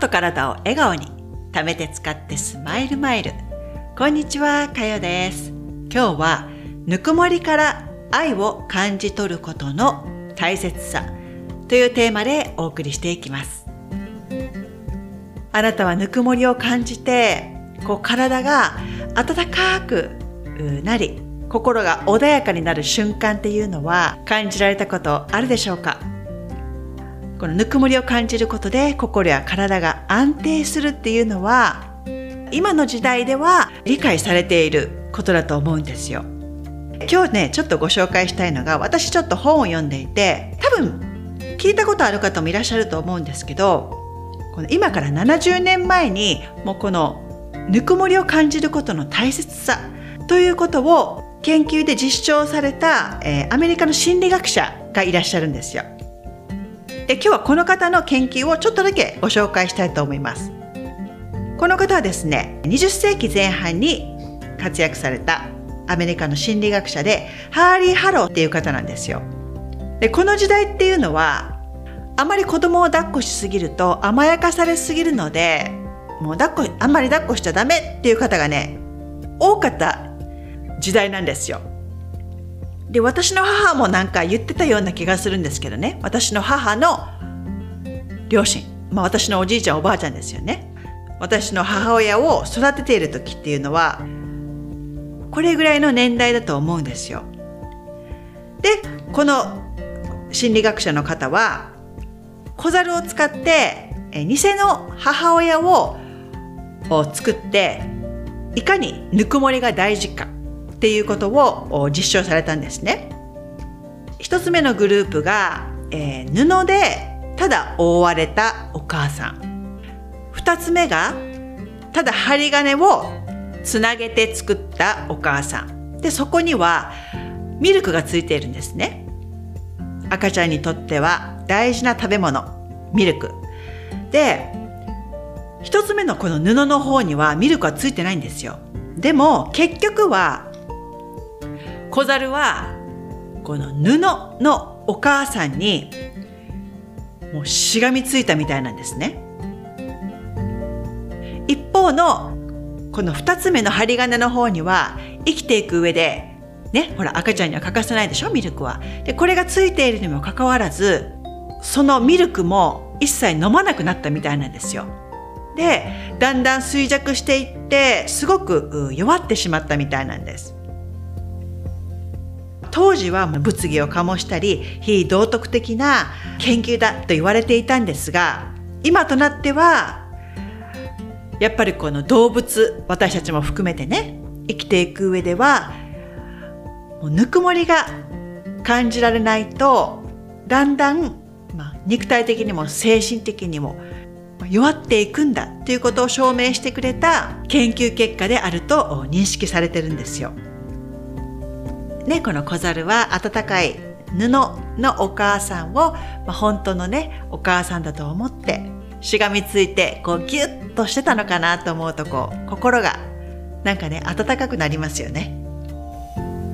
と体を笑顔に貯めて使ってスマイルマイル。こんにちはかよです。今日はぬくもりから愛を感じ取ることの大切さというテーマでお送りしていきます。あなたはぬくもりを感じてこう体が温かくなり心が穏やかになる瞬間っていうのは感じられたことあるでしょうか？このぬくもりを感じることで心や体が安定するっていうのは今の時代では理解されていることだと思うんですよ。今日ねちょっとご紹介したいのが私ちょっと本を読んでいて多分聞いたことある方もいらっしゃると思うんですけどこの今から70年前にもうこのぬくもりを感じることの大切さということを研究で実証された、えー、アメリカの心理学者がいらっしゃるんですよ。で今日はこの方の研究をちょっとだけご紹介したいと思います。この方はですね、20世紀前半に活躍されたアメリカの心理学者で、ハリー・ハーローっていう方なんですよ。で、この時代っていうのは、あまり子供を抱っこしすぎると甘やかされすぎるので、もう抱っこ、あんまり抱っこしちゃダメっていう方がね、多かった時代なんですよ。で私の母もなんか言ってたような気がするんですけどね私の母の両親、まあ、私のおじいちゃんおばあちゃんですよね私の母親を育てている時っていうのはこれぐらいの年代だと思うんですよ。でこの心理学者の方は小猿を使って偽の母親を作っていかにぬくもりが大事かっていうことを実証されたんですね。一つ目のグループが、えー、布でただ覆われたお母さん。二つ目がただ針金をつなげて作ったお母さん。で、そこにはミルクがついているんですね。赤ちゃんにとっては大事な食べ物、ミルク。で、一つ目のこの布の方にはミルクはついてないんですよ。でも結局は小猿はこの布のお母さんにもうしがみついたみたいなんですね。一方のこの二つ目の針金の方には生きていく上でね、ほら赤ちゃんには欠かせないでしょミルクは。で、これがついているにもかかわらず、そのミルクも一切飲まなくなったみたいなんですよ。で、だんだん衰弱していって、すごく弱ってしまったみたいなんです。当時は物議を醸したり非道徳的な研究だと言われていたんですが今となってはやっぱりこの動物私たちも含めてね生きていく上ではもうぬくもりが感じられないとだんだん、まあ、肉体的にも精神的にも弱っていくんだということを証明してくれた研究結果であると認識されてるんですよ。ね、この小猿は温かい布のお母さんを、まあ、本当のねお母さんだと思ってしがみついてこうギュッとしてたのかなと思うとこう心がなんかね温かくなりますよね。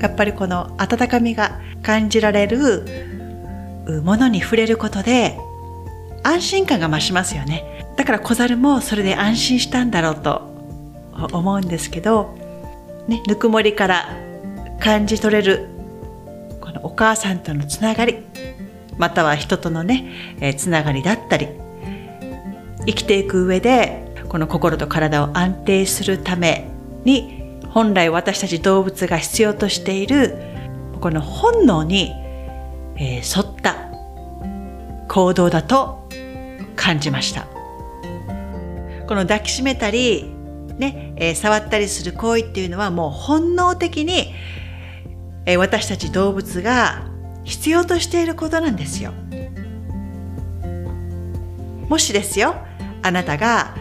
やっぱりこの温かみが感じられるものに触れることで安心感が増しますよね。だから小猿もそれで安心したんだろうと思うんですけど、ね、ぬくもりから感じ取れるこのお母さんとのつながりまたは人とのね、えー、つながりだったり生きていく上でこの心と体を安定するために本来私たち動物が必要としているこの本能に、えー、沿った行動だと感じました。この抱きしめたりね、えー、触ったりする行為っていうのはもう本能的にえ私たち動物が必要としていることなんですよ。もしですよ、あなたが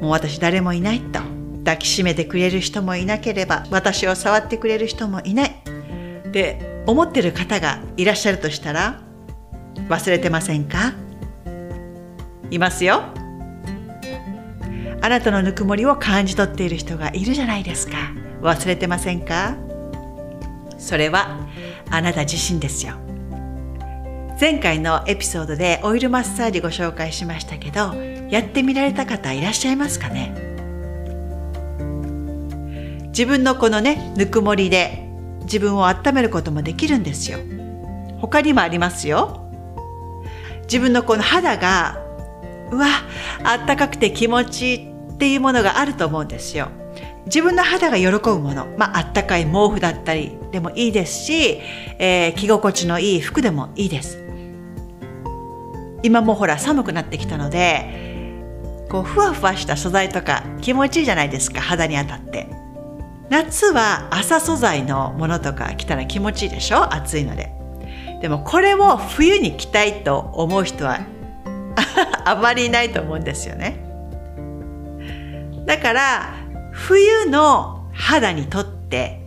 もう私誰もいないと抱きしめてくれる人もいなければ私を触ってくれる人もいないって思ってる方がいらっしゃるとしたら忘れてませんか？いますよ。あなたのぬくもりを感じ取っている人がいるじゃないですか。忘れてませんか？それはあなた自身ですよ。前回のエピソードでオイルマッサージご紹介しましたけどやってみられた方いらっしゃいますかね？自分のこのねぬくもりで自分を温めることもできるんですよ。他にもありますよ。自分のこの肌がうわあったかくて気持ちいいっていうものがあると思うんですよ。自分の肌が喜ぶもの、まあ、あったかい毛布だったりでもいいですし、えー、着心地のいい服でもいいです。今もほら寒くなってきたのでこうふわふわした素材とか気持ちいいじゃないですか肌に当たって。夏は朝素材のものとか着たら気持ちいいでしょ暑いので。でもこれを冬に着たいと思う人は あまりいないと思うんですよね。だから冬の肌にとって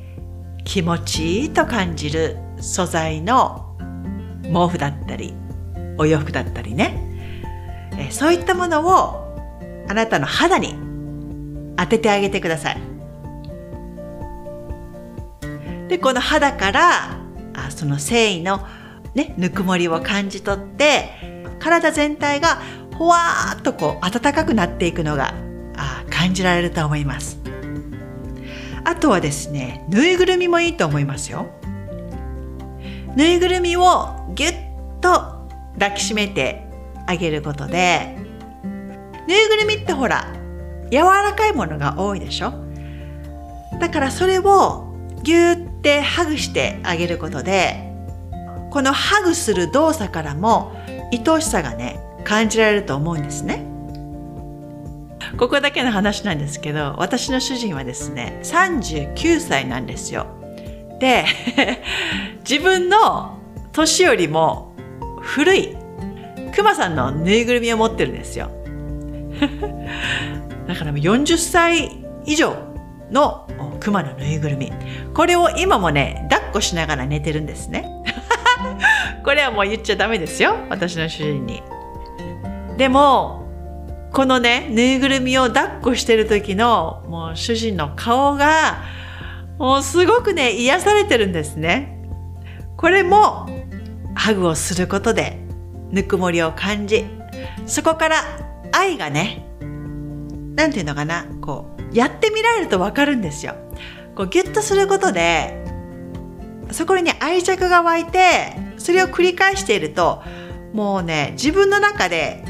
気持ちいいと感じる素材の毛布だったりお洋服だったりね、えそういったものをあなたの肌に当ててあげてください。で、この肌からあその繊維のね、ぬくもりを感じ取って、体全体がほわーっとこう暖かくなっていくのがあ感じられると思います。あとはですね、ぬいぐるみもいいと思いますよ。ぬいぐるみをぎゅっと抱きしめてあげることでぬいぐるみってほら柔らかいものが多いでしょ？だからそれをぎゅーってハグしてあげることでこのハグする動作からも愛おしさがね感じられると思うんですねここだけの話なんですけど私の主人はですね39歳なんですよで 自分の年よりも古いクマさんのぬいぐるみを持ってるんですよ。だから40歳以上のクマのぬいぐるみ。これを今もね、抱っこしながら寝てるんですね。これはもう言っちゃダメですよ。私の主人に。でも、このね、ぬいぐるみを抱っこしてる時の、もう主人の顔が、もうすごくね、癒されてるんですね。これもハグをすることでぬくもりを感じそこから愛がね何て言うのかなこうやってみられると分かるんですよ。こうギュッとすることでそこにね愛着が湧いてそれを繰り返しているともうね自分の中で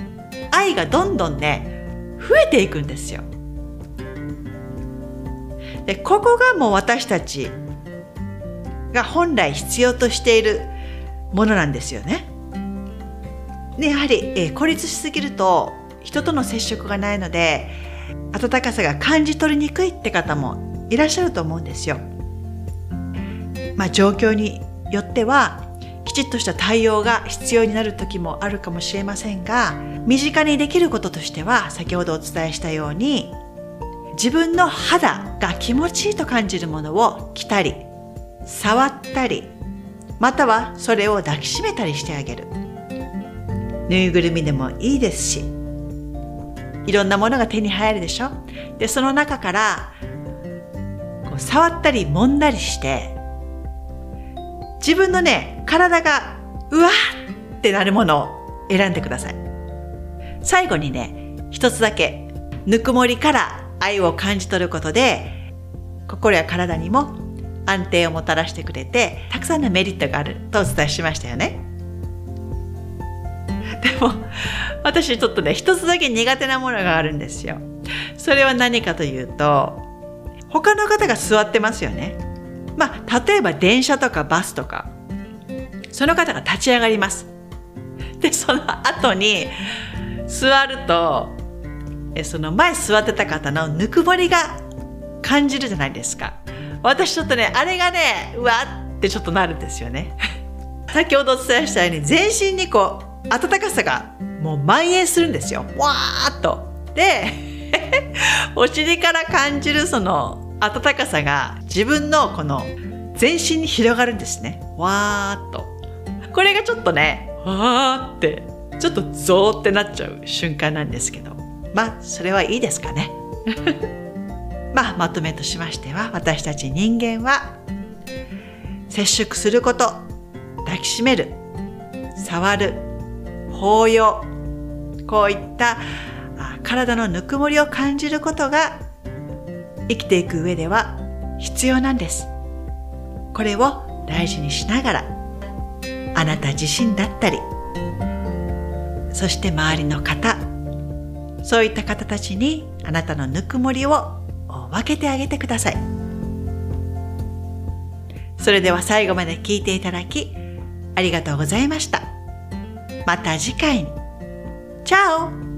愛がどんどんね増えていくんですよ。でここがもう私たちが本来必要としているものなんですよね。でやはり、えー、孤立しすぎると人との接触がないので温かさが感じ取りにくいって方もいらっしゃると思うんですよ。まあ、状況によってはきちっとした対応が必要になる時もあるかもしれませんが身近にできることとしては先ほどお伝えしたように自分の肌が気持ちいいと感じるものを着たり触ったりまたはそれを抱きしめたりしてあげる。ぬいぐるみでもいいですしいろんなものが手に入るでしょ。でその中からこう触ったり揉んだりして自分のね体がうわーってなるものを選んでください最後にね一つだけぬくもりから愛を感じ取ることで心や体にも安定をもたらしてくれてたくさんのメリットがあるとお伝えしましたよね。でも私ちょっとね一つだけ苦手なものがあるんですよ。それは何かというと他の方が座ってますよね。まあ例えば電車とかバスとかその方が立ち上がります。でその後に座るとその前座ってた方のぬくもりが感じるじゃないですか。私ちょっとねあれがねうわってちょっとなるんですよね。先ほどお伝えしたように全身にこう暖かさがもう蔓延するんですよ。わーっと。で お尻から感じるその暖かさが自分のこの全身に広がるんですね。わーっと。これがちょっとねわーってちょっとゾーってなっちゃう瞬間なんですけど。まあそれはいいですかね。まあ、まとめとしましては私たち人間は接触すること抱きしめる触る抱擁こういった体のぬくもりを感じることが生きていく上では必要なんです。これを大事にしながらあなた自身だったり。そして周りの方。そういった方たちにあなたのぬくもりを分けてあげてください。それでは最後まで聞いていただきありがとうございました。また次回に。チャオ。